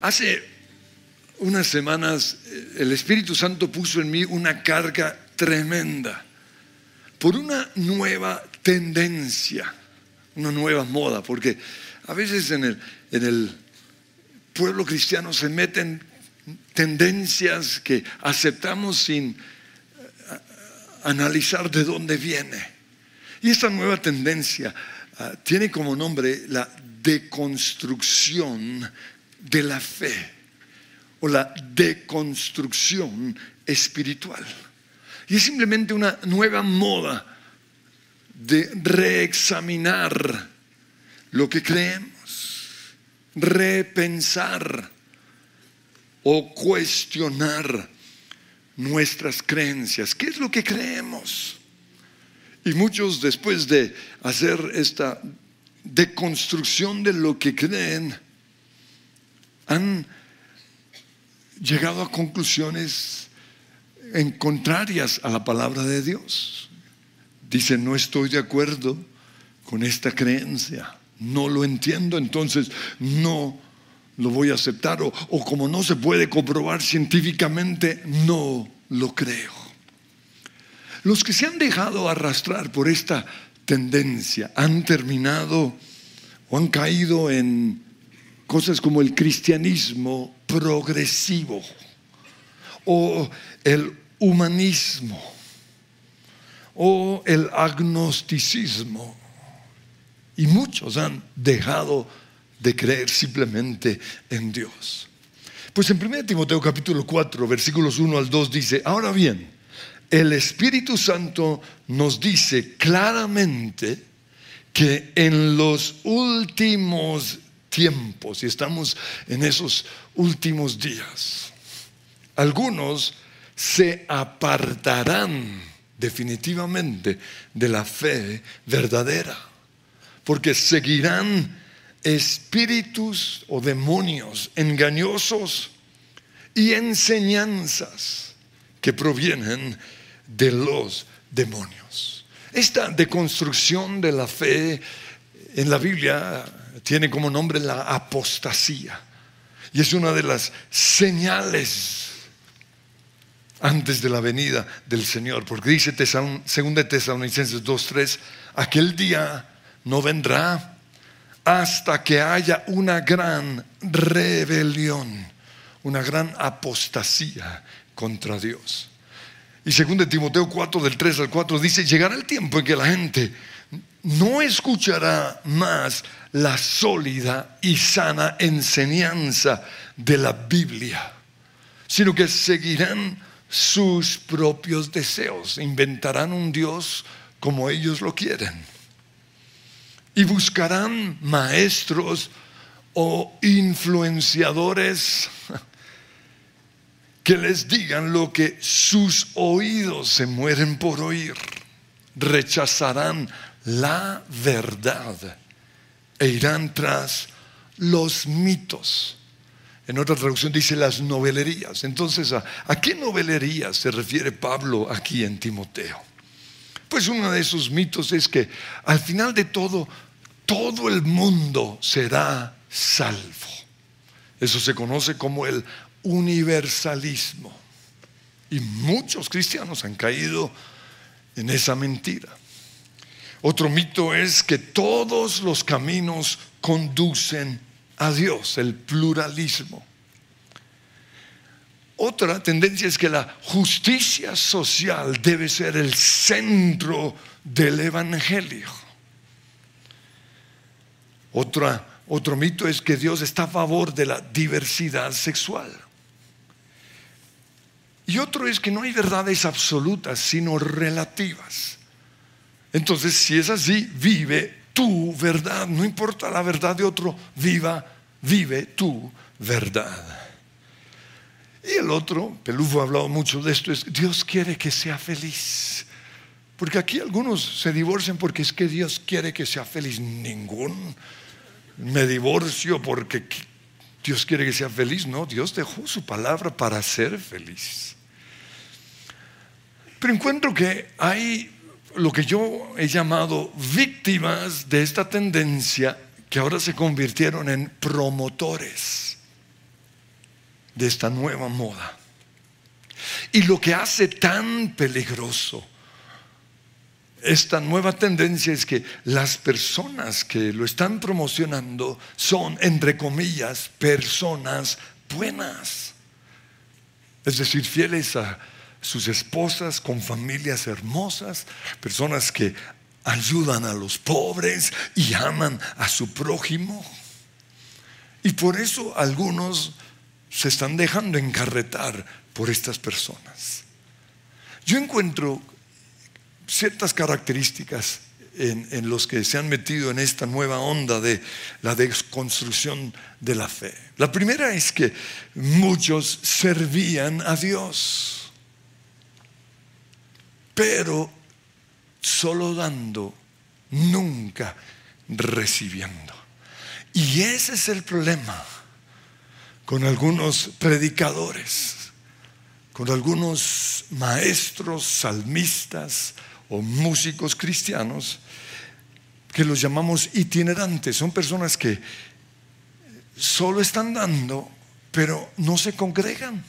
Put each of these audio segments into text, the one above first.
Hace unas semanas eh, el Espíritu Santo puso en mí una carga tremenda por una nueva tendencia, una nueva moda, porque a veces en el, en el pueblo cristiano se meten tendencias que aceptamos sin eh, analizar de dónde viene. Y esta nueva tendencia ah, tiene como nombre la deconstrucción de la fe o la deconstrucción espiritual. Y es simplemente una nueva moda de reexaminar lo que creemos, repensar o cuestionar nuestras creencias. ¿Qué es lo que creemos? Y muchos después de hacer esta deconstrucción de lo que creen, han llegado a conclusiones en contrarias a la palabra de Dios. Dicen, no estoy de acuerdo con esta creencia, no lo entiendo, entonces no lo voy a aceptar, o, o como no se puede comprobar científicamente, no lo creo. Los que se han dejado arrastrar por esta tendencia han terminado o han caído en cosas como el cristianismo progresivo o el humanismo o el agnosticismo. Y muchos han dejado de creer simplemente en Dios. Pues en 1 Timoteo capítulo 4, versículos 1 al 2 dice, ahora bien, el Espíritu Santo nos dice claramente que en los últimos tiempos y estamos en esos últimos días. Algunos se apartarán definitivamente de la fe verdadera, porque seguirán espíritus o demonios engañosos y enseñanzas que provienen de los demonios. Esta deconstrucción de la fe en la Biblia tiene como nombre la apostasía. Y es una de las señales antes de la venida del Señor. Porque dice 2 Tesalonicenses 2.3, aquel día no vendrá hasta que haya una gran rebelión, una gran apostasía contra Dios. Y 2 Timoteo 4 del 3 al 4 dice, llegará el tiempo en que la gente no escuchará más la sólida y sana enseñanza de la Biblia, sino que seguirán sus propios deseos, inventarán un Dios como ellos lo quieren y buscarán maestros o influenciadores que les digan lo que sus oídos se mueren por oír. Rechazarán la verdad e irán tras los mitos. En otra traducción dice las novelerías. Entonces, ¿a, qué novelerías se refiere Pablo aquí en Timoteo? Pues uno de esos mitos es que al final de todo, todo el mundo será salvo. Eso se conoce como el universalismo. Y muchos cristianos han caído en esa mentira. Otro mito es que todos los caminos conducen a Dios, el pluralismo. Otra tendencia es que la justicia social debe ser el centro del Evangelio. Otra, otro mito es que Dios está a favor de la diversidad sexual. Y otro es que no hay verdades absolutas, sino relativas. Entonces, si es así, vive tu verdad. No importa la verdad de otro, viva, vive tu verdad. Y el otro, Pelufo ha hablado mucho de esto, es Dios quiere que sea feliz. Porque aquí algunos se divorcian porque es que Dios quiere que sea feliz. Ningún me divorcio porque Dios quiere que sea feliz. No, Dios dejó su palabra para ser feliz. Pero encuentro que hay lo que yo he llamado víctimas de esta tendencia que ahora se convirtieron en promotores. de esta nueva moda. Y lo que hace tan peligroso esta nueva tendencia es que las personas que lo están promocionando son, entre comillas, personas buenas. Es decir, fieles a sus esposas, con familias hermosas, personas que ayudan a los pobres y aman a su prójimo. Y por eso algunos se están dejando encarretar por estas personas. Yo encuentro ciertas características en, los que se han metido en esta nueva onda de la desconstrucción de la fe. La primera es que muchos servían a Dios, pero solo dando, nunca recibiendo. Y ese es el problema con algunos predicadores, con algunos maestros, salmistas, o músicos cristianos que los llamamos itinerantes. Son personas que solo están dando, pero no se congregan.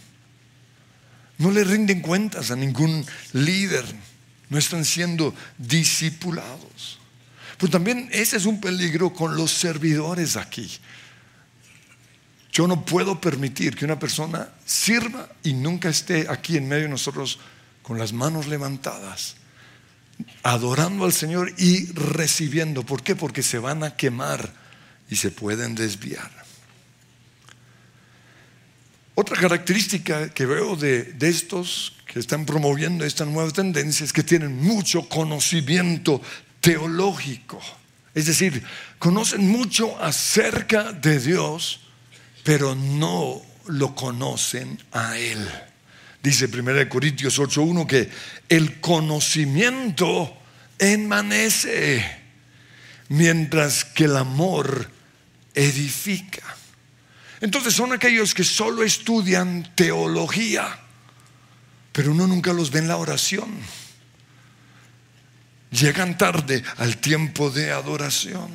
No le rinden cuentas a ningún líder. No están siendo discipulados. Pero también ese es un peligro con los servidores aquí. Yo no puedo permitir que una persona sirva y nunca esté aquí en medio de nosotros con las manos levantadas adorando al Señor y recibiendo. ¿Por qué? Porque se van a quemar y se pueden desviar. Otra característica que veo de, estos que están promoviendo esta nueva tendencia es que tienen mucho conocimiento teológico. Es decir, conocen mucho acerca de Dios, pero no lo conocen a Él. Dice 1 Corintios 8.1 que el conocimiento enmanece, mientras que el amor edifica. Entonces son aquellos que solo estudian teología, pero uno nunca los ve en la oración. Llegan tarde al tiempo de adoración.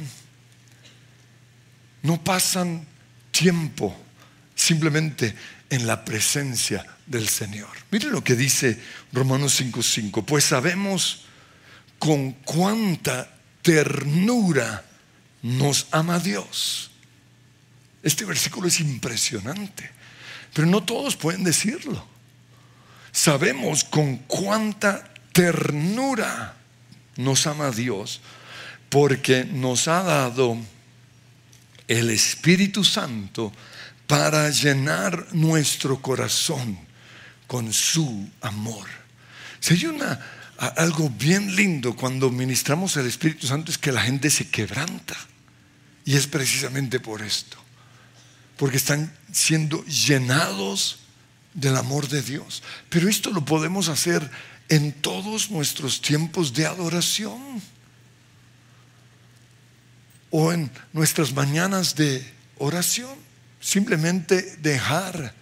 No pasan tiempo simplemente en la presencia del Señor. Mire lo que dice Romanos 5:5, pues sabemos con cuánta ternura nos ama Dios. Este versículo es impresionante, pero no todos pueden decirlo. Sabemos con cuánta ternura nos ama Dios porque nos ha dado el Espíritu Santo para llenar nuestro corazón con su amor. Si hay algo bien lindo cuando ministramos el Espíritu Santo es que la gente se quebranta. Y es precisamente por esto. Porque están siendo llenados del amor de Dios. Pero esto lo podemos hacer en todos nuestros tiempos de adoración. O en nuestras mañanas de oración. Simplemente dejar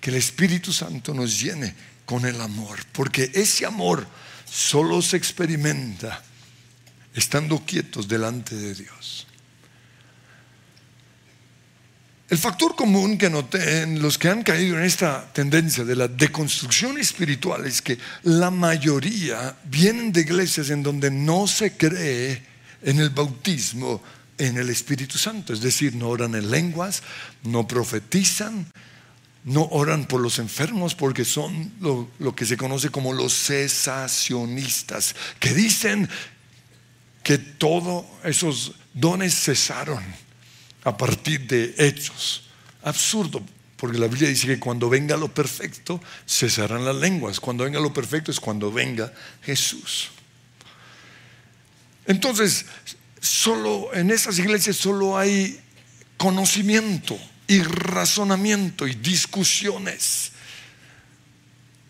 que el Espíritu Santo nos llene con el amor, porque ese amor solo se experimenta estando quietos delante de Dios. El factor común que noté en los que han caído en esta tendencia de la deconstrucción espiritual es que la mayoría vienen de iglesias en donde no se cree en el bautismo en el Espíritu Santo, es decir, no oran en lenguas, no profetizan, no oran por los enfermos porque son lo, que se conoce como los cesacionistas, que dicen que todos esos dones cesaron a partir de hechos. Absurdo, porque la Biblia dice que cuando venga lo perfecto, cesarán las lenguas. Cuando venga lo perfecto es cuando venga Jesús. Entonces, solo en esas iglesias solo hay conocimiento y razonamiento y discusiones.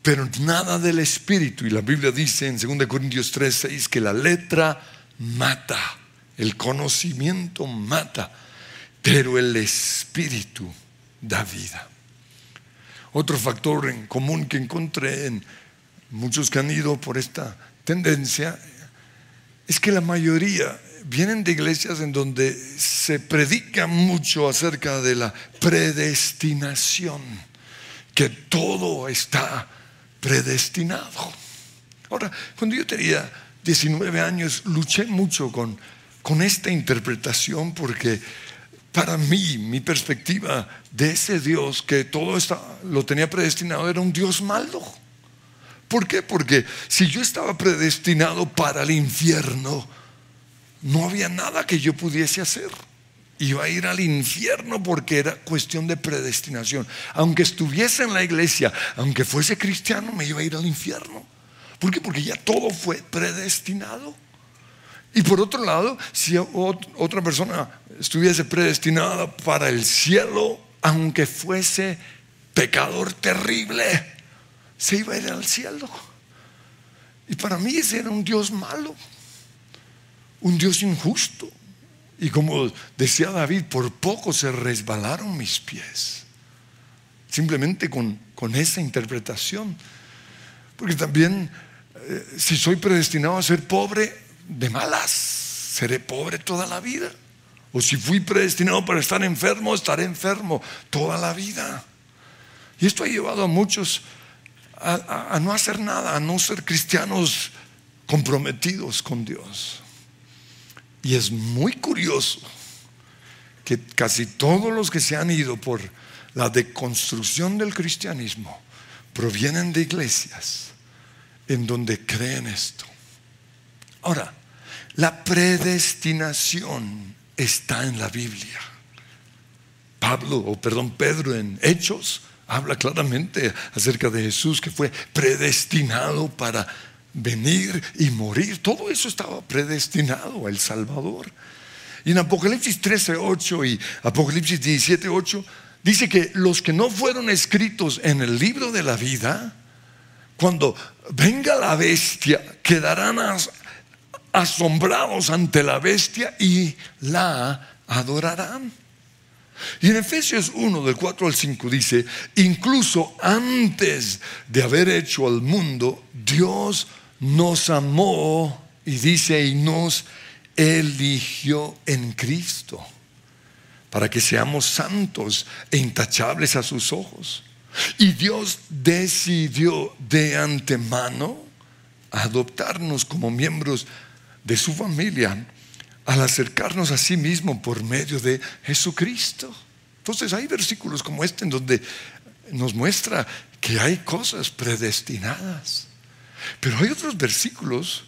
Pero nada del espíritu. Y la Biblia dice en 2 Corintios 3, 6 que la letra mata, el conocimiento mata, pero el espíritu da vida. Otro factor en común que encontré en muchos que han ido por esta tendencia es que la mayoría vienen de iglesias en donde se predica mucho acerca de la predestinación. que todo está predestinado. Ahora, cuando yo tenía 19 años, luché mucho con, con esta interpretación porque para mí, mi perspectiva de ese Dios que todo está, lo tenía predestinado era un Dios malo. ¿Por qué? Porque si yo estaba predestinado para el infierno, no había nada que yo pudiese hacer. Iba a ir al infierno porque era cuestión de predestinación. Aunque estuviese en la iglesia, aunque fuese cristiano, me iba a ir al infierno. ¿Por qué? Porque ya todo fue predestinado. Y por otro lado, si otra persona estuviese predestinada para el cielo, aunque fuese pecador terrible, se iba a ir al cielo. Y para mí ese era un Dios malo, un Dios injusto. Y como decía David, por poco se resbalaron mis pies. Simplemente con, con esa interpretación. Porque también, eh, si soy predestinado a ser pobre, de malas, seré pobre toda la vida. O si fui predestinado para estar enfermo, estaré enfermo toda la vida. Y esto ha llevado a muchos a, no hacer nada, a no ser cristianos comprometidos con Dios. Y es muy curioso que casi todos los que se han ido por la deconstrucción del cristianismo provienen de iglesias en donde creen esto. Ahora, la predestinación está en la Biblia. Pablo, o perdón, Pedro en Hechos habla claramente acerca de Jesús que fue predestinado para venir y morir. Todo eso estaba predestinado al Salvador. Y en Apocalipsis 13, 8 y Apocalipsis 17, 8 dice que los que no fueron escritos en el libro de la vida, cuando venga la bestia, quedarán asombrados ante la bestia y la adorarán. Y en Efesios 1 del 4 al 5 dice, incluso antes de haber hecho al mundo, Dios nos amó y dice, y nos eligió en Cristo para que seamos santos e intachables a sus ojos. Y Dios decidió de antemano adoptarnos como miembros de su familia al acercarnos a sí mismo por medio de Jesucristo. Entonces hay versículos como este en donde nos muestra que hay cosas predestinadas. Pero hay otros versículos,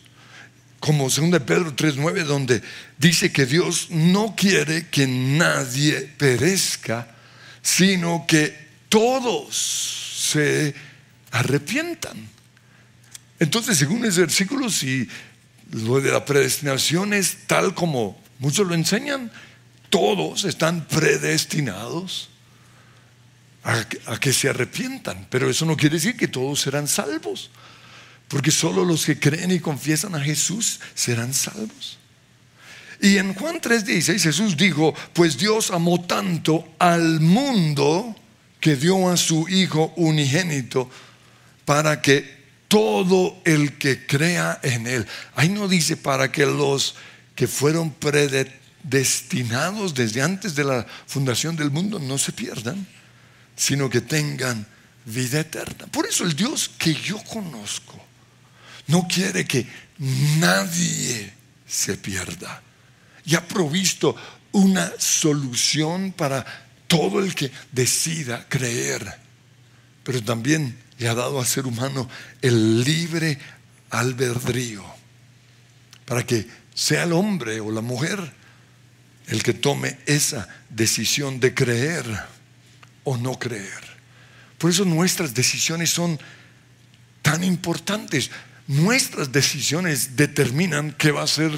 como 2 Pedro 3.9, donde dice que Dios no quiere que nadie perezca, sino que todos se arrepientan. Entonces, según ese versículo, si lo de la predestinación es tal como muchos lo enseñan. Todos están predestinados a, que se arrepientan, pero eso no quiere decir que todos serán salvos, porque solo los que creen y confiesan a Jesús serán salvos. Y en Juan 3:16 Jesús dijo, pues Dios amó tanto al mundo que dio a su Hijo unigénito para que todo el que crea en Él. Ahí no dice para que los que fueron predestinados desde antes de la fundación del mundo no se pierdan, sino que tengan vida eterna. Por eso el Dios que yo conozco no quiere que nadie se pierda. Y ha provisto una solución para todo el que decida creer. Pero también le ha dado al ser humano el libre albedrío para que sea el hombre o la mujer el que tome esa decisión de creer o no creer. Por eso nuestras decisiones son tan importantes. Nuestras decisiones determinan qué va a ser,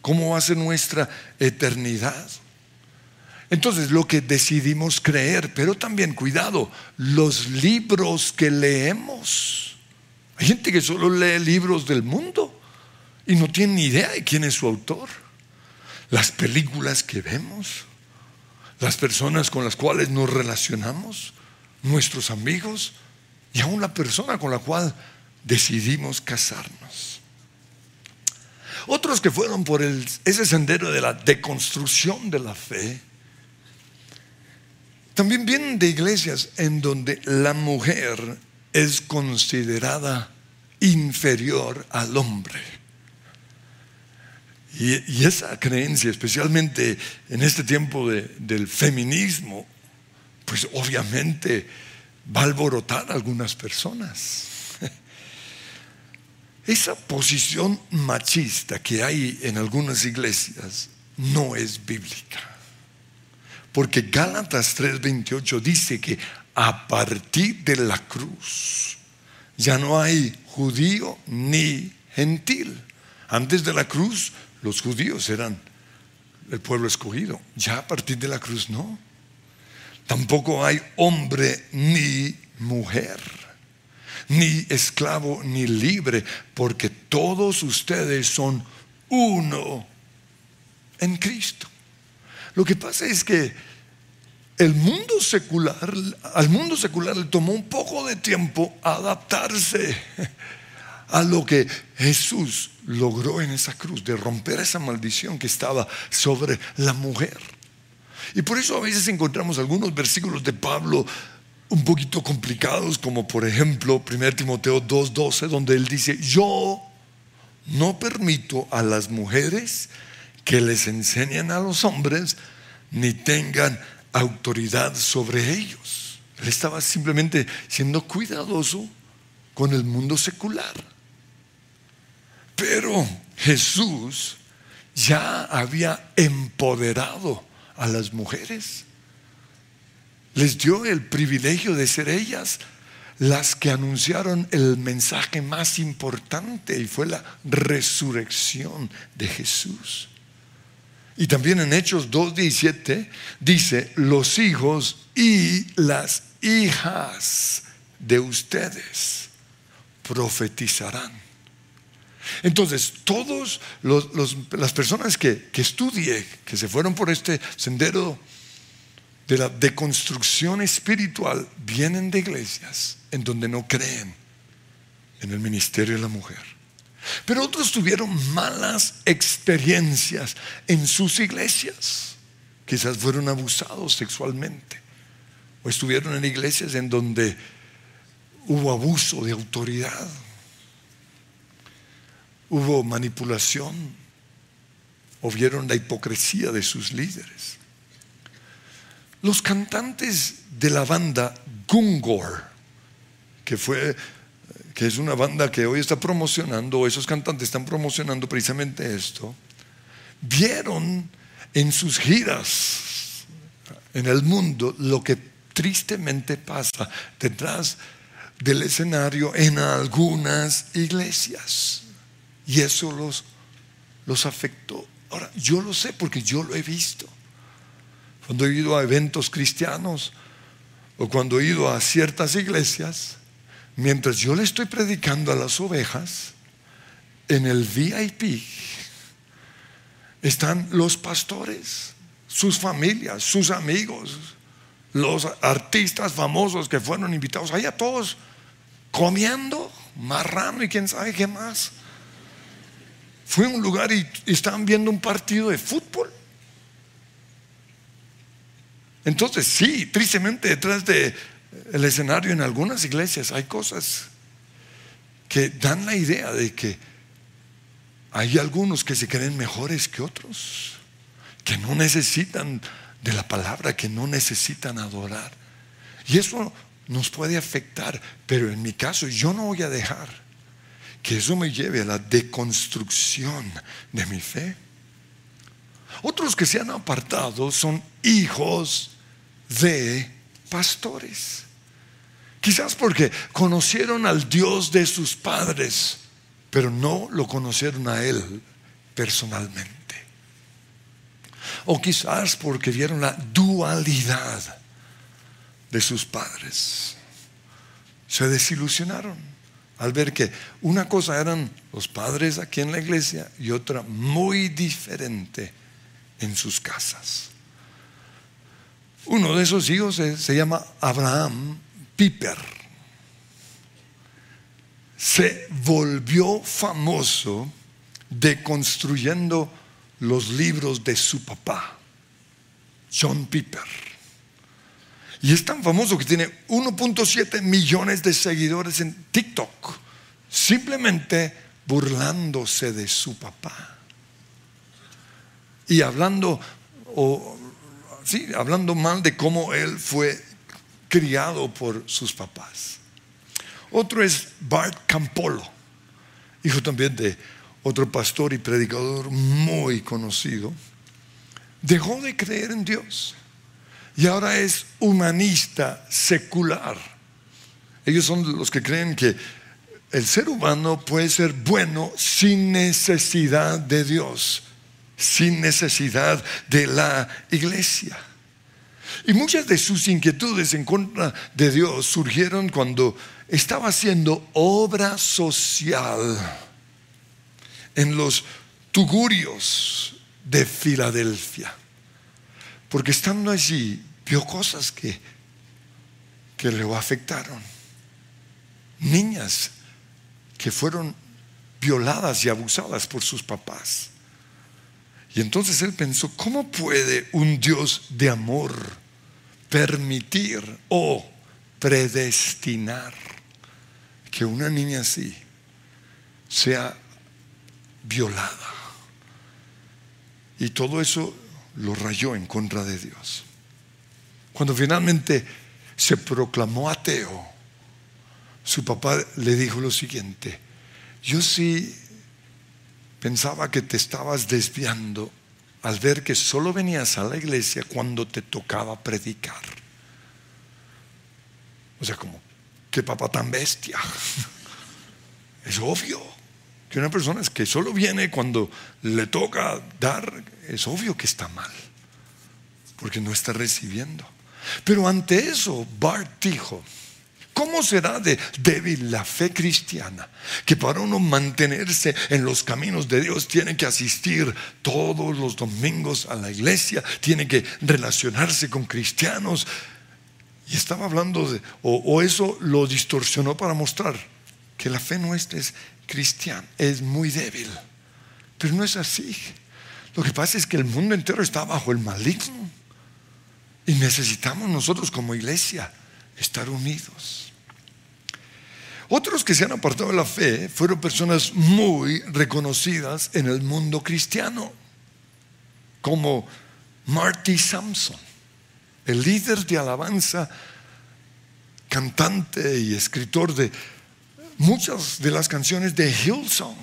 cómo va a ser nuestra eternidad. Entonces, lo que decidimos creer, pero también cuidado, los libros que leemos. Hay gente que solo lee libros del mundo y no tiene ni idea de quién es su autor. Las películas que vemos, las personas con las cuales nos relacionamos, nuestros amigos y aún la persona con la cual decidimos casarnos. Otros que fueron por ese sendero de la deconstrucción de la fe, También vienen de iglesias en donde la mujer es considerada inferior al hombre. Y, esa creencia, especialmente en este tiempo del feminismo, pues obviamente va a alborotar a algunas personas. Esa posición machista que hay en algunas iglesias no es bíblica. Porque Gálatas 3:28 dice que a partir de la cruz ya no hay judío ni gentil. Antes de la cruz los judíos eran el pueblo escogido. Ya a partir de la cruz no. Tampoco hay hombre ni mujer ni esclavo ni libre, porque todos ustedes son uno en Cristo. Lo que pasa es que el mundo secular, al mundo secular le tomó un poco de tiempo adaptarse a lo que Jesús logró en esa cruz, de romper esa maldición que estaba sobre la mujer. Y por eso a veces encontramos algunos versículos de Pablo un poquito complicados, como por ejemplo 1 Timoteo 2.12, donde él dice, yo no permito a las mujeres que les enseñen a los hombres ni tengan autoridad sobre ellos. Él estaba simplemente siendo cuidadoso con el mundo secular. Pero Jesús ya había empoderado a las mujeres les dio el privilegio de ser ellas las que anunciaron el mensaje más importante y fue la resurrección de Jesús. Y también en Hechos 2.17 dice, los hijos y las hijas de ustedes profetizarán. Entonces, todas las personas que, que estudié, que se fueron por este sendero de la deconstrucción espiritual vienen de iglesias en donde no creen en el ministerio de la mujer. Pero otros tuvieron malas experiencias en sus iglesias. Quizás fueron abusados sexualmente. O estuvieron en iglesias en donde hubo abuso de autoridad. Hubo manipulación. O vieron la hipocresía de sus líderes. Los cantantes de la banda Gungor, que fue que es una banda que hoy está promocionando, esos cantantes están promocionando precisamente esto, vieron en sus giras en el mundo lo que tristemente pasa detrás del escenario en algunas iglesias. Y eso los, los afectó. Ahora, yo lo sé porque yo lo he visto. Cuando he ido a eventos cristianos o cuando he ido a ciertas iglesias, mientras yo le estoy predicando a las ovejas, en el VIP están los pastores, sus familias, sus amigos, los artistas famosos que fueron invitados, allá todos comiendo marrano y quién sabe qué más. Fue un lugar y, estaban viendo un partido de fútbol. Entonces, sí, tristemente detrás del escenario en algunas iglesias hay cosas que dan la idea de que hay algunos que se creen mejores que otros, que no necesitan de la palabra, que no necesitan adorar. Y eso nos puede afectar, pero en mi caso yo no voy a dejar que eso me lleve a la deconstrucción de mi fe. Otros que se han apartado son hijos de pastores. Quizás porque conocieron al Dios de sus padres, pero no lo conocieron a Él personalmente. O quizás porque vieron la dualidad de sus padres. Se desilusionaron al ver que una cosa eran los padres aquí en la iglesia y otra muy diferente en sus casas. Uno de esos hijos se, llama Abraham Piper. Se volvió famoso deconstruyendo los libros de su papá, John Piper. Y es tan famoso que tiene 1.7 millones de seguidores en TikTok, simplemente burlándose de su papá. Y hablando, o, sí, hablando mal de cómo él fue criado por sus papás. Otro es Bart Campolo, hijo también de otro pastor y predicador muy conocido. Dejó de creer en Dios y ahora es humanista secular. Ellos son los que creen que el ser humano puede ser bueno sin necesidad de Dios, sin necesidad de la iglesia. Y muchas de sus inquietudes en contra de Dios surgieron cuando estaba haciendo obra social en los tugurios de Filadelfia. Porque estando allí vio cosas que, que le afectaron. Niñas que fueron violadas y abusadas por sus papás. Y entonces él pensó, ¿cómo puede un Dios de amor permitir o predestinar que una niña así sea violada? Y todo eso lo rayó en contra de Dios. Cuando finalmente se proclamó ateo, su papá le dijo lo siguiente, yo sí pensaba que te estabas desviando al ver que solo venías a la iglesia cuando te tocaba predicar. O sea, como, qué papá tan bestia. Es obvio que una persona que solo viene cuando le toca dar, es obvio que está mal, porque no está recibiendo. Pero ante eso, Bart dijo, ¿Cómo será de débil la fe cristiana? Que para uno mantenerse en los caminos de Dios tiene que asistir todos los domingos a la iglesia, tiene que relacionarse con cristianos. Y estaba hablando de, o, eso lo distorsionó para mostrar que la fe nuestra es cristiana, es muy débil. Pero no es así. Lo que pasa es que el mundo entero está bajo el maligno. Y necesitamos nosotros como iglesia estar unidos. Otros que se han apartado de la fe fueron personas muy reconocidas en el mundo cristiano, como Marty Sampson, el líder de alabanza, cantante y escritor de muchas de las canciones de Hillsong.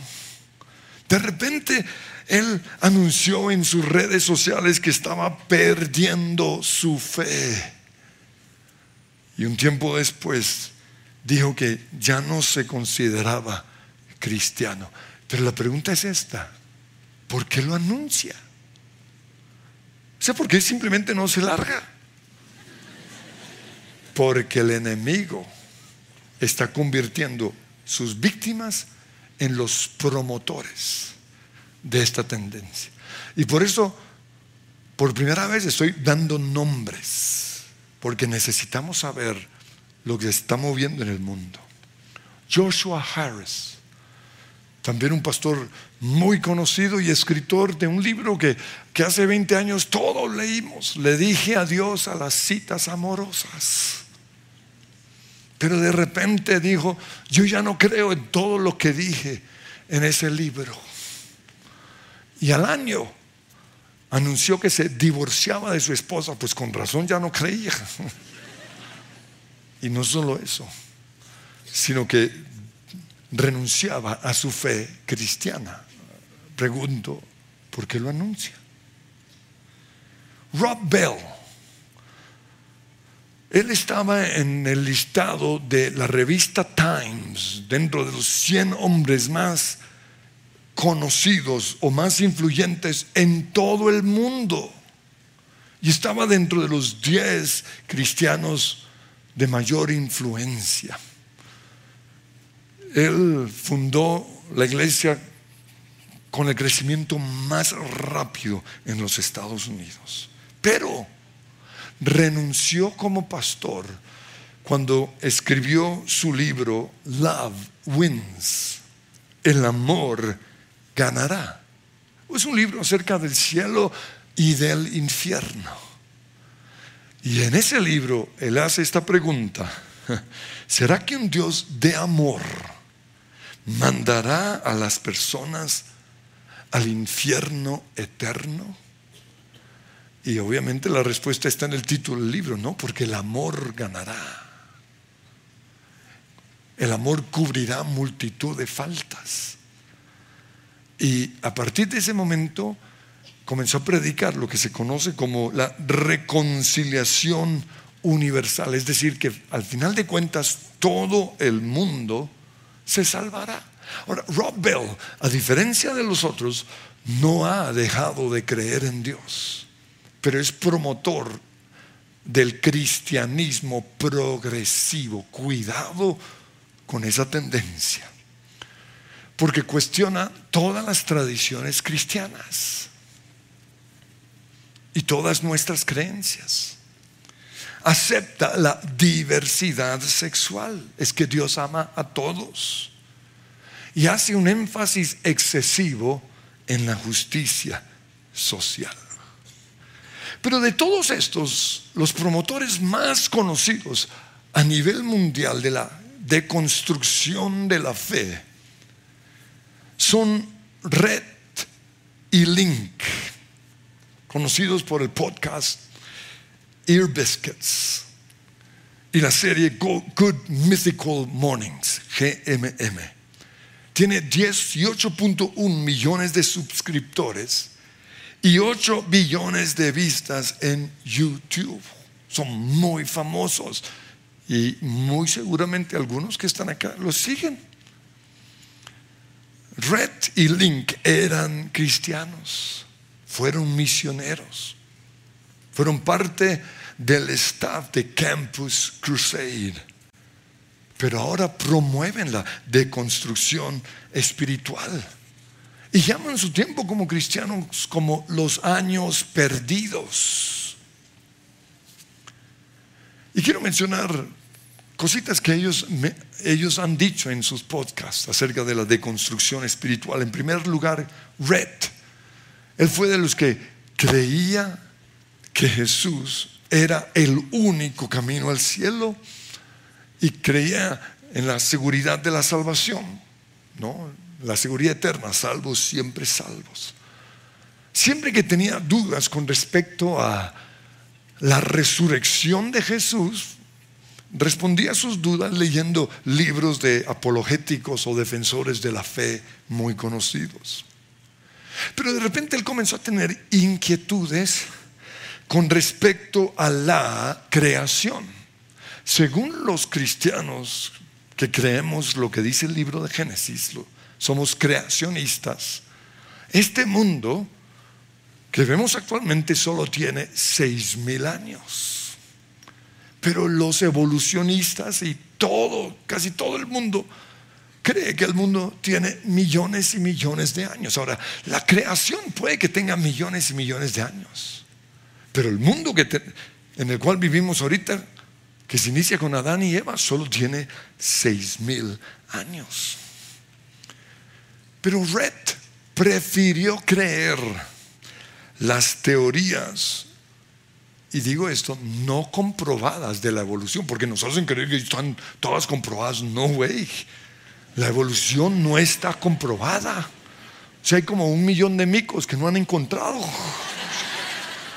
De repente él anunció en sus redes sociales que estaba perdiendo su fe. Y un tiempo después dijo que ya no se consideraba cristiano. Pero la pregunta es esta, ¿por qué lo anuncia? O sea, ¿por qué simplemente no se larga? Porque el enemigo está convirtiendo sus víctimas en los promotores de esta tendencia. Y por eso, por primera vez estoy dando nombres, porque necesitamos saber lo que se está moviendo en el mundo. Joshua Harris, también un pastor muy conocido y escritor de un libro que, que hace 20 años todos leímos. Le dije adiós a las citas amorosas. Pero de repente dijo, yo ya no creo en todo lo que dije en ese libro. Y al año anunció que se divorciaba de su esposa, pues con razón ya no creía. Y no solo eso, sino que renunciaba a su fe cristiana. Pregunto, ¿por qué lo anuncia? Rob Bell, él estaba en el listado de la revista Times, dentro de los 100 hombres más conocidos o más influyentes en todo el mundo. Y estaba dentro de los 10 cristianos de mayor influencia. Él fundó la iglesia con el crecimiento más rápido en los Estados Unidos. Pero renunció como pastor cuando escribió su libro Love Wins, el amor ganará. Es un libro acerca del cielo y del infierno. Y en ese libro él hace esta pregunta, ¿será que un Dios de amor mandará a las personas al infierno eterno? Y obviamente la respuesta está en el título del libro, ¿no? Porque el amor ganará. El amor cubrirá multitud de faltas. Y a partir de ese momento comenzó a predicar lo que se conoce como la reconciliación universal. Es decir, que al final de cuentas todo el mundo se salvará. Ahora, Rob Bell, a diferencia de los otros, no ha dejado de creer en Dios pero es promotor del cristianismo progresivo. Cuidado con esa tendencia, porque cuestiona todas las tradiciones cristianas y todas nuestras creencias. Acepta la diversidad sexual, es que Dios ama a todos y hace un énfasis excesivo en la justicia social. Pero de todos estos, los promotores más conocidos a nivel mundial de la deconstrucción de la fe son Red y Link, conocidos por el podcast Ear Biscuits y la serie Good Mythical Mornings, GMM. Tiene 18.1 millones de suscriptores y 8 billones de vistas en YouTube. Son muy famosos y muy seguramente algunos que están acá los siguen. Red y Link eran cristianos, fueron misioneros, fueron parte del staff de Campus Crusade, pero ahora promueven la deconstrucción espiritual y llaman su tiempo como cristianos como los años perdidos. Y quiero mencionar cositas que ellos, ellos han dicho en sus podcasts acerca de la deconstrucción espiritual. En primer lugar, Red. Él fue de los que creía que Jesús era el único camino al cielo y creía en la seguridad de la salvación. ¿no? la seguridad eterna, salvos, siempre salvos. Siempre que tenía dudas con respecto a la resurrección de Jesús, respondía a sus dudas leyendo libros de apologéticos o defensores de la fe muy conocidos. Pero de repente él comenzó a tener inquietudes con respecto a la creación. Según los cristianos que creemos lo que dice el libro de Génesis, somos creacionistas. Este mundo que vemos actualmente solo tiene seis mil años. Pero los evolucionistas y todo, casi todo el mundo, cree que el mundo tiene millones y millones de años. Ahora, la creación puede que tenga millones y millones de años. Pero el mundo en el cual vivimos ahorita, que se inicia con Adán y Eva, solo tiene seis mil años. Pero Red prefirió creer las teorías, y digo esto, no comprobadas de la evolución, porque nos hacen creer que están todas comprobadas. No, güey. La evolución no está comprobada. O sea, hay como un millón de micos que no han encontrado.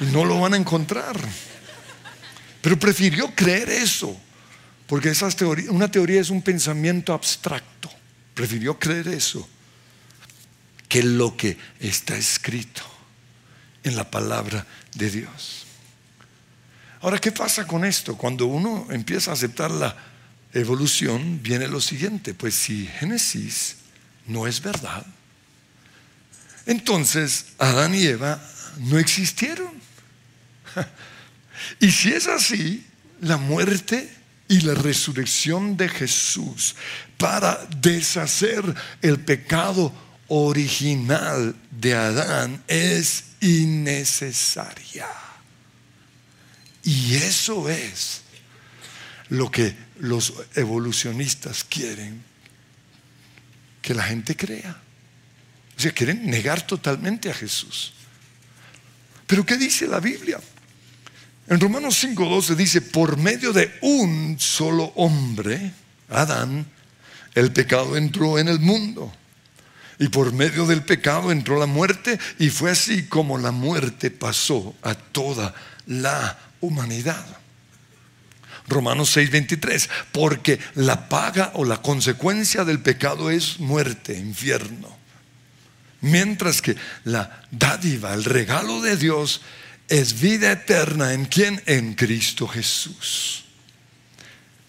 Y no lo van a encontrar. Pero prefirió creer eso. Porque esas teorías, una teoría es un pensamiento abstracto. Prefirió creer eso que lo que está escrito en la palabra de Dios. Ahora, ¿qué pasa con esto? Cuando uno empieza a aceptar la evolución, viene lo siguiente, pues si Génesis no es verdad, entonces Adán y Eva no existieron. Y si es así, la muerte y la resurrección de Jesús para deshacer el pecado original de Adán es innecesaria. Y eso es lo que los evolucionistas quieren que la gente crea. O sea, quieren negar totalmente a Jesús. Pero ¿qué dice la Biblia? En Romanos 5.12 dice, por medio de un solo hombre, Adán, el pecado entró en el mundo. Y por medio del pecado entró la muerte y fue así como la muerte pasó a toda la humanidad. Romanos 6:23, porque la paga o la consecuencia del pecado es muerte, infierno. Mientras que la dádiva, el regalo de Dios es vida eterna en quien? En Cristo Jesús.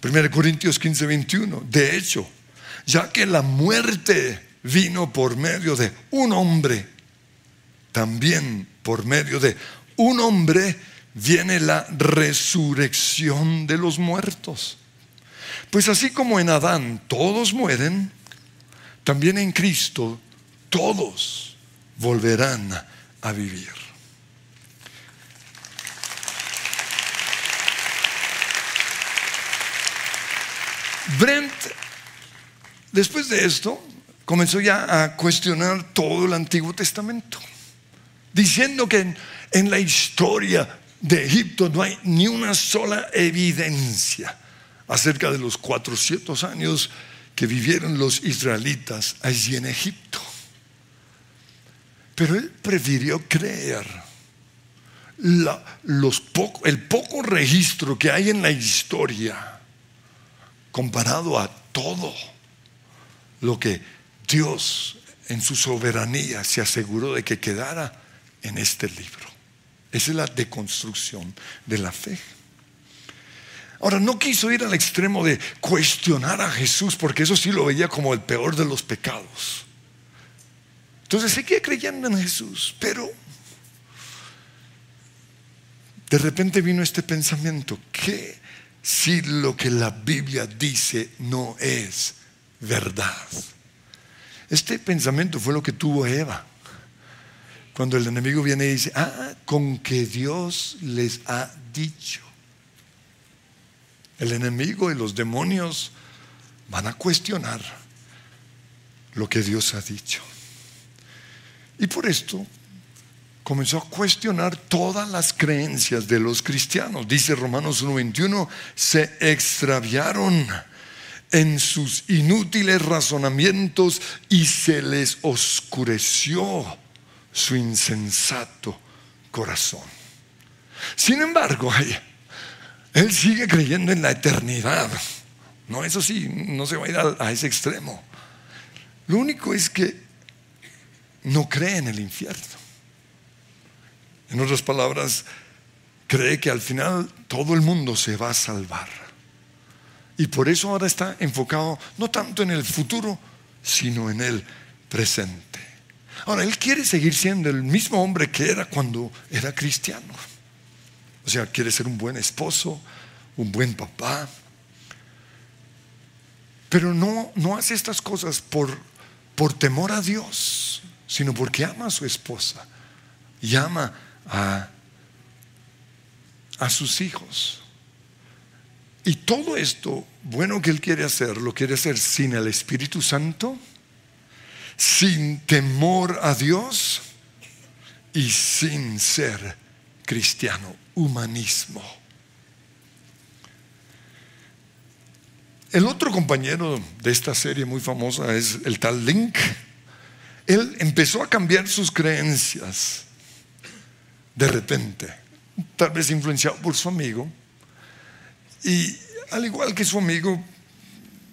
1 Corintios 15, 21. De hecho, ya que la muerte vino por medio de un hombre, también por medio de un hombre viene la resurrección de los muertos. Pues así como en Adán todos mueren, también en Cristo todos volverán a vivir. Brent, después de esto, comenzó ya a cuestionar todo el Antiguo Testamento, diciendo que en, la historia de Egipto no hay ni una sola evidencia acerca de los 400 años que vivieron los israelitas allí en Egipto. Pero él prefirió creer los el poco registro que hay en la historia comparado a todo lo que Dios en su soberanía se aseguró de que quedara en este libro. Esa es la deconstrucción de la fe. Ahora, no quiso ir al extremo de cuestionar a Jesús, porque eso sí lo veía como el peor de los pecados. Entonces seguía creyendo en Jesús, pero de repente vino este pensamiento, que si lo que la Biblia dice no es verdad? Este pensamiento fue lo que tuvo Eva. Cuando el enemigo viene y dice, ah, con que Dios les ha dicho. El enemigo y los demonios van a cuestionar lo que Dios ha dicho. Y por esto comenzó a cuestionar todas las creencias de los cristianos. Dice Romanos 1:21, se extraviaron en sus inútiles razonamientos y se les oscureció su insensato corazón. Sin embargo, él sigue creyendo en la eternidad. No, eso sí, no se va a ir a, ese extremo. Lo único es que no cree en el infierno. En otras palabras, cree que al final todo el mundo se va a salvar. Y por eso ahora está enfocado no tanto en el futuro, sino en el presente. Ahora, él quiere seguir siendo el mismo hombre que era cuando era cristiano. O sea, quiere ser un buen esposo, un buen papá. Pero no, no hace estas cosas por, por temor a Dios, sino porque ama a su esposa y ama a, a sus hijos. Y todo esto bueno que Él quiere hacer, lo quiere hacer sin el Espíritu Santo, sin temor a Dios y sin ser cristiano, humanismo. El otro compañero de esta serie muy famosa es el tal Link. Él empezó a cambiar sus creencias de repente, tal vez influenciado por su amigo, y al igual que su amigo,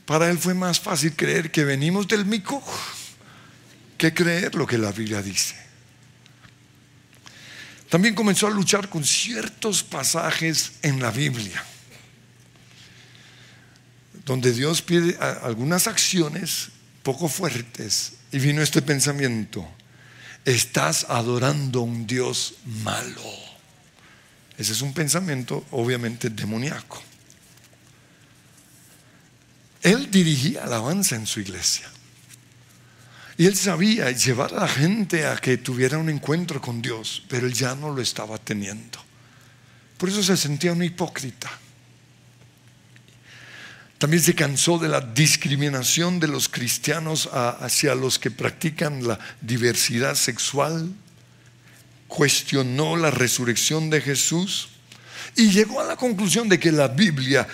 para él fue más fácil creer que venimos del mico que creer lo que la Biblia dice. También comenzó a luchar con ciertos pasajes en la Biblia, donde Dios pide algunas acciones poco fuertes. Y vino este pensamiento, estás adorando a un Dios malo. Ese es un pensamiento obviamente demoníaco. Él dirigía alabanza en su iglesia. Y él sabía llevar a la gente a que tuviera un encuentro con Dios, pero él ya no lo estaba teniendo. Por eso se sentía un hipócrita. También se cansó de la discriminación de los cristianos hacia los que practican la diversidad sexual. Cuestionó la resurrección de Jesús Y llegó a la conclusión de que la Biblia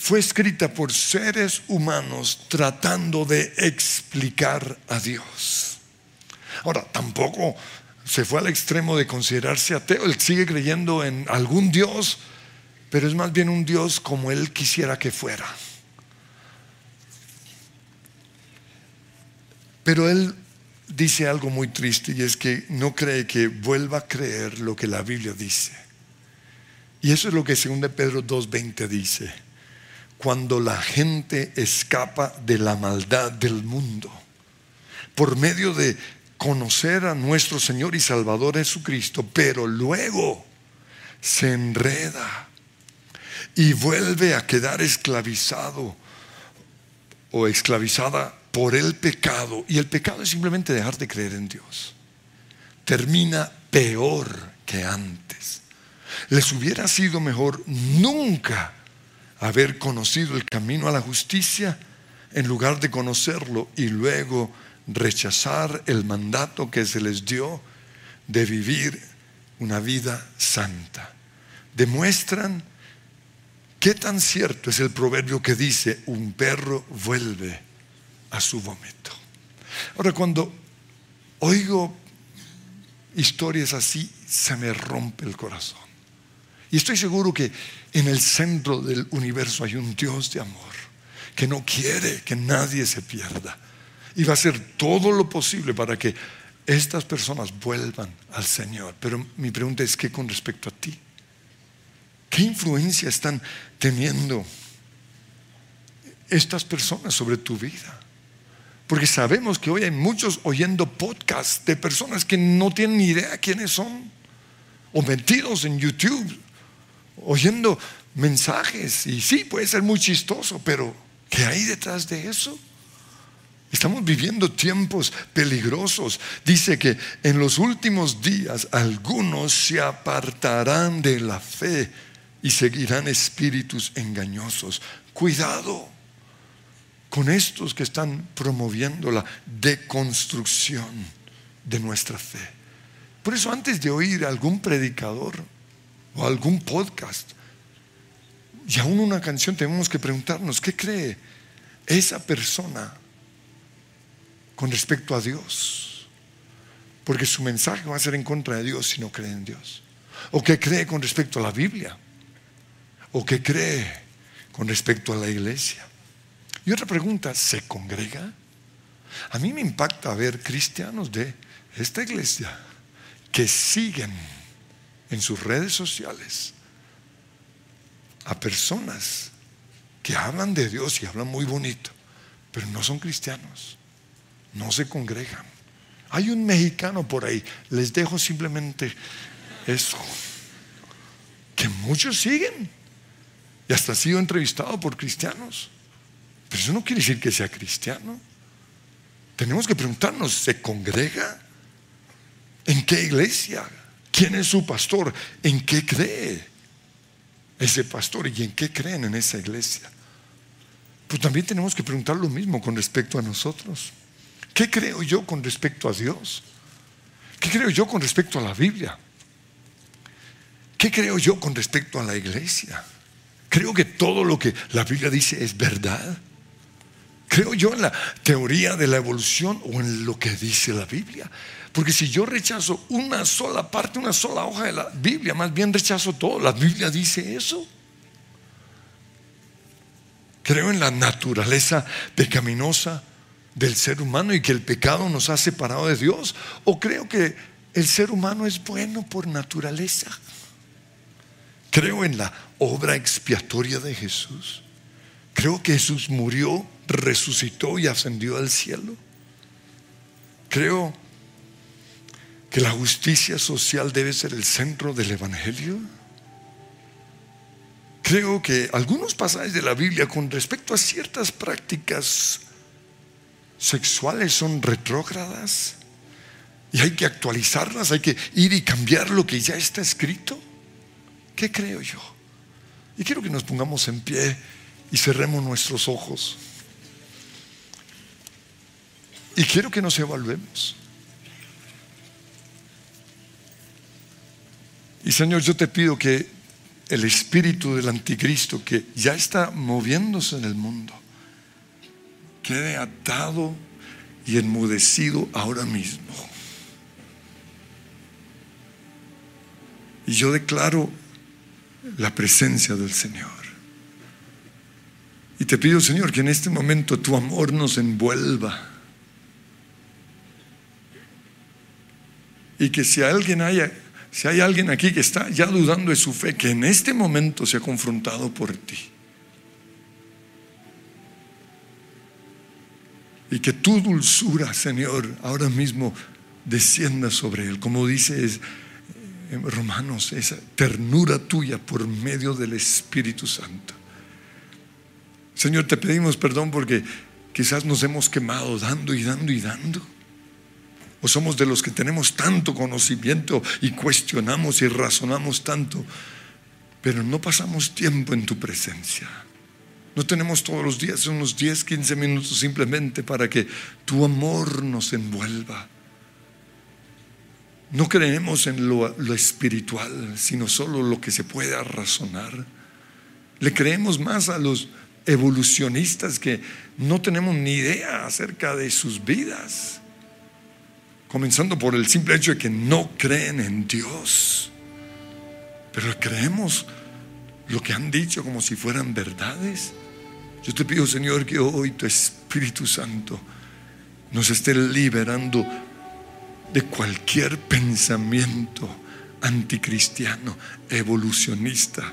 fue escrita por seres humanos tratando de explicar a Dios. Ahora, tampoco se fue al extremo de considerarse ateo, él sigue creyendo en algún Dios, pero es más bien un Dios como él quisiera que fuera. Pero él dice algo muy triste y es que no cree que vuelva a creer lo que la Biblia dice. Y eso es lo que 2 Pedro 2.20 dice. Cuando la gente escapa de la maldad del mundo, por medio de conocer a nuestro Señor y Salvador Jesucristo, pero luego se enreda y vuelve a quedar esclavizado o esclavizada por el pecado, y el pecado es simplemente dejar de creer en Dios, termina peor que antes. Les hubiera sido mejor nunca haber conocido el camino a la justicia en lugar de conocerlo y luego rechazar el mandato que se les dio de vivir una vida santa. Demuestran qué tan cierto es el proverbio que dice, un perro vuelve a su vómito. Ahora, cuando oigo historias así, se me rompe el corazón. Y estoy seguro que en el centro del universo hay un Dios de amor que no quiere que nadie se pierda. Y va a hacer todo lo posible para que estas personas vuelvan al Señor. Pero mi pregunta es, ¿qué con respecto a ti? ¿Qué influencia están teniendo estas personas sobre tu vida? Porque sabemos que hoy hay muchos oyendo podcasts de personas que no tienen ni idea quiénes son. O metidos en YouTube, oyendo mensajes. Y sí, puede ser muy chistoso, pero ¿qué hay detrás de eso? Estamos viviendo tiempos peligrosos. Dice que en los últimos días algunos se apartarán de la fe y seguirán espíritus engañosos. Cuidado con estos que están promoviendo la deconstrucción de nuestra fe. Por eso antes de oír algún predicador o algún podcast y aún una canción tenemos que preguntarnos, ¿qué cree esa persona con respecto a Dios? Porque su mensaje va a ser en contra de Dios si no cree en Dios. ¿O qué cree con respecto a la Biblia? ¿O qué cree con respecto a la iglesia? Y otra pregunta, ¿se congrega? A mí me impacta ver cristianos de esta iglesia que siguen en sus redes sociales a personas que hablan de Dios y hablan muy bonito, pero no son cristianos, no se congregan. Hay un mexicano por ahí, les dejo simplemente eso, que muchos siguen y hasta ha sido entrevistado por cristianos. Pero eso no quiere decir que sea cristiano. Tenemos que preguntarnos, ¿se congrega? ¿En qué iglesia? ¿Quién es su pastor? ¿En qué cree ese pastor y en qué creen en esa iglesia? Pues también tenemos que preguntar lo mismo con respecto a nosotros. ¿Qué creo yo con respecto a Dios? ¿Qué creo yo con respecto a la Biblia? ¿Qué creo yo con respecto a la iglesia? Creo que todo lo que la Biblia dice es verdad. Creo yo en la teoría de la evolución o en lo que dice la Biblia. Porque si yo rechazo una sola parte, una sola hoja de la Biblia, más bien rechazo todo. La Biblia dice eso. Creo en la naturaleza pecaminosa del ser humano y que el pecado nos ha separado de Dios. O creo que el ser humano es bueno por naturaleza. Creo en la obra expiatoria de Jesús. Creo que Jesús murió resucitó y ascendió al cielo. Creo que la justicia social debe ser el centro del Evangelio. Creo que algunos pasajes de la Biblia con respecto a ciertas prácticas sexuales son retrógradas y hay que actualizarlas, hay que ir y cambiar lo que ya está escrito. ¿Qué creo yo? Y quiero que nos pongamos en pie y cerremos nuestros ojos. Y quiero que nos evaluemos. Y Señor, yo te pido que el espíritu del anticristo que ya está moviéndose en el mundo quede atado y enmudecido ahora mismo. Y yo declaro la presencia del Señor. Y te pido, Señor, que en este momento tu amor nos envuelva. Y que si alguien haya, si hay alguien aquí que está ya dudando de su fe, que en este momento sea confrontado por ti. Y que tu dulzura, Señor, ahora mismo descienda sobre él, como dice Romanos, esa ternura tuya por medio del Espíritu Santo. Señor, te pedimos perdón porque quizás nos hemos quemado dando y dando y dando. O somos de los que tenemos tanto conocimiento y cuestionamos y razonamos tanto, pero no pasamos tiempo en tu presencia. No tenemos todos los días unos 10, 15 minutos simplemente para que tu amor nos envuelva. No creemos en lo, lo, espiritual, sino solo lo que se pueda razonar. Le creemos más a los evolucionistas que no tenemos ni idea acerca de sus vidas. Comenzando por el simple hecho de que no creen en Dios. Pero creemos lo que han dicho como si fueran verdades. Yo te pido, Señor, que hoy tu Espíritu Santo nos esté liberando de cualquier pensamiento anticristiano, evolucionista,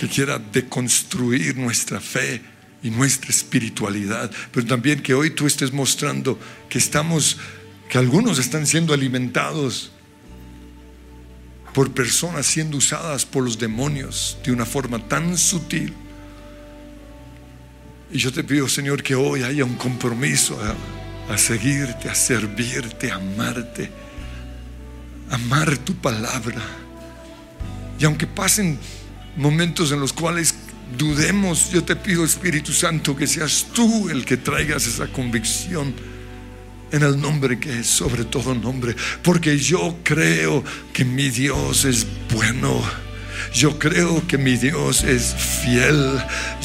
que quiera deconstruir nuestra fe y nuestra espiritualidad, pero también que hoy tú estés mostrando que estamos, que algunos están siendo alimentados por personas siendo usadas por los demonios de una forma tan sutil. Y yo te pido, Señor, que hoy haya un compromiso a, seguirte, a servirte, a amarte, amar tu palabra. Y aunque pasen momentos en los cuales dudemos, yo te pido Espíritu Santo que seas tú el que traigas esa convicción en el nombre que es sobre todo nombre, porque yo creo que mi Dios es bueno. Yo creo que mi Dios es fiel.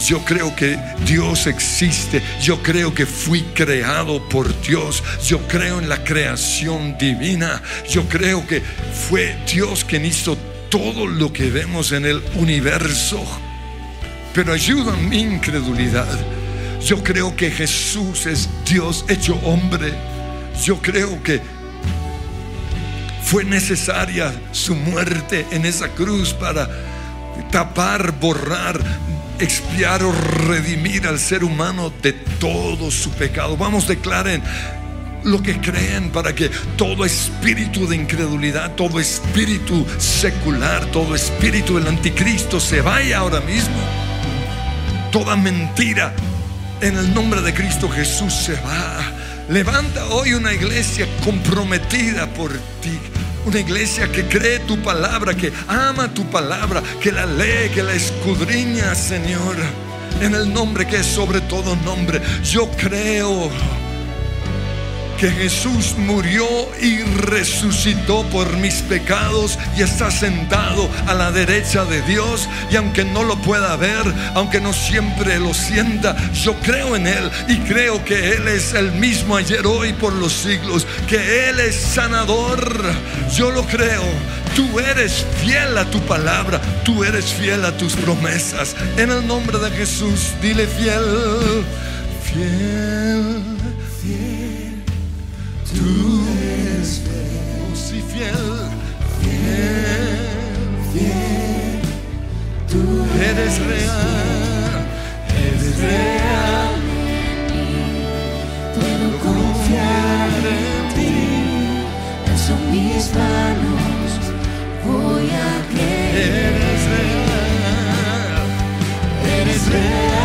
Yo creo que Dios existe. Yo creo que fui creado por Dios. Yo creo en la creación divina. Yo creo que fue Dios quien hizo todo lo que vemos en el universo. Pero ayuda mi incredulidad. Yo creo que Jesús es Dios hecho hombre. Yo creo que fue necesaria su muerte en esa cruz para tapar, borrar, expiar o redimir al ser humano de todo su pecado. Vamos, declaren, lo que creen para que todo espíritu de incredulidad, todo espíritu secular, todo espíritu del anticristo se vaya ahora mismo. Toda mentira en el nombre de Cristo Jesús se va. Levanta hoy una iglesia comprometida por ti. Una iglesia que cree tu palabra, que ama tu palabra, que la lee, que la escudriña, Señor. En el nombre que es sobre todo nombre. Yo creo que Jesús murió y resucitó por mis pecados y está sentado a la derecha de Dios. Y aunque no lo pueda ver, aunque no siempre lo sienta, yo creo en Él y creo que Él es el mismo ayer, hoy, por los siglos, que Él es sanador. Yo lo creo. Tú eres fiel a tu palabra, tú eres fiel a tus promesas. En el nombre de Jesús, dile fiel, fiel. Eres real, eres real. Puedo confiar en ti, son mis manos, voy a creer. Eres real, Eres real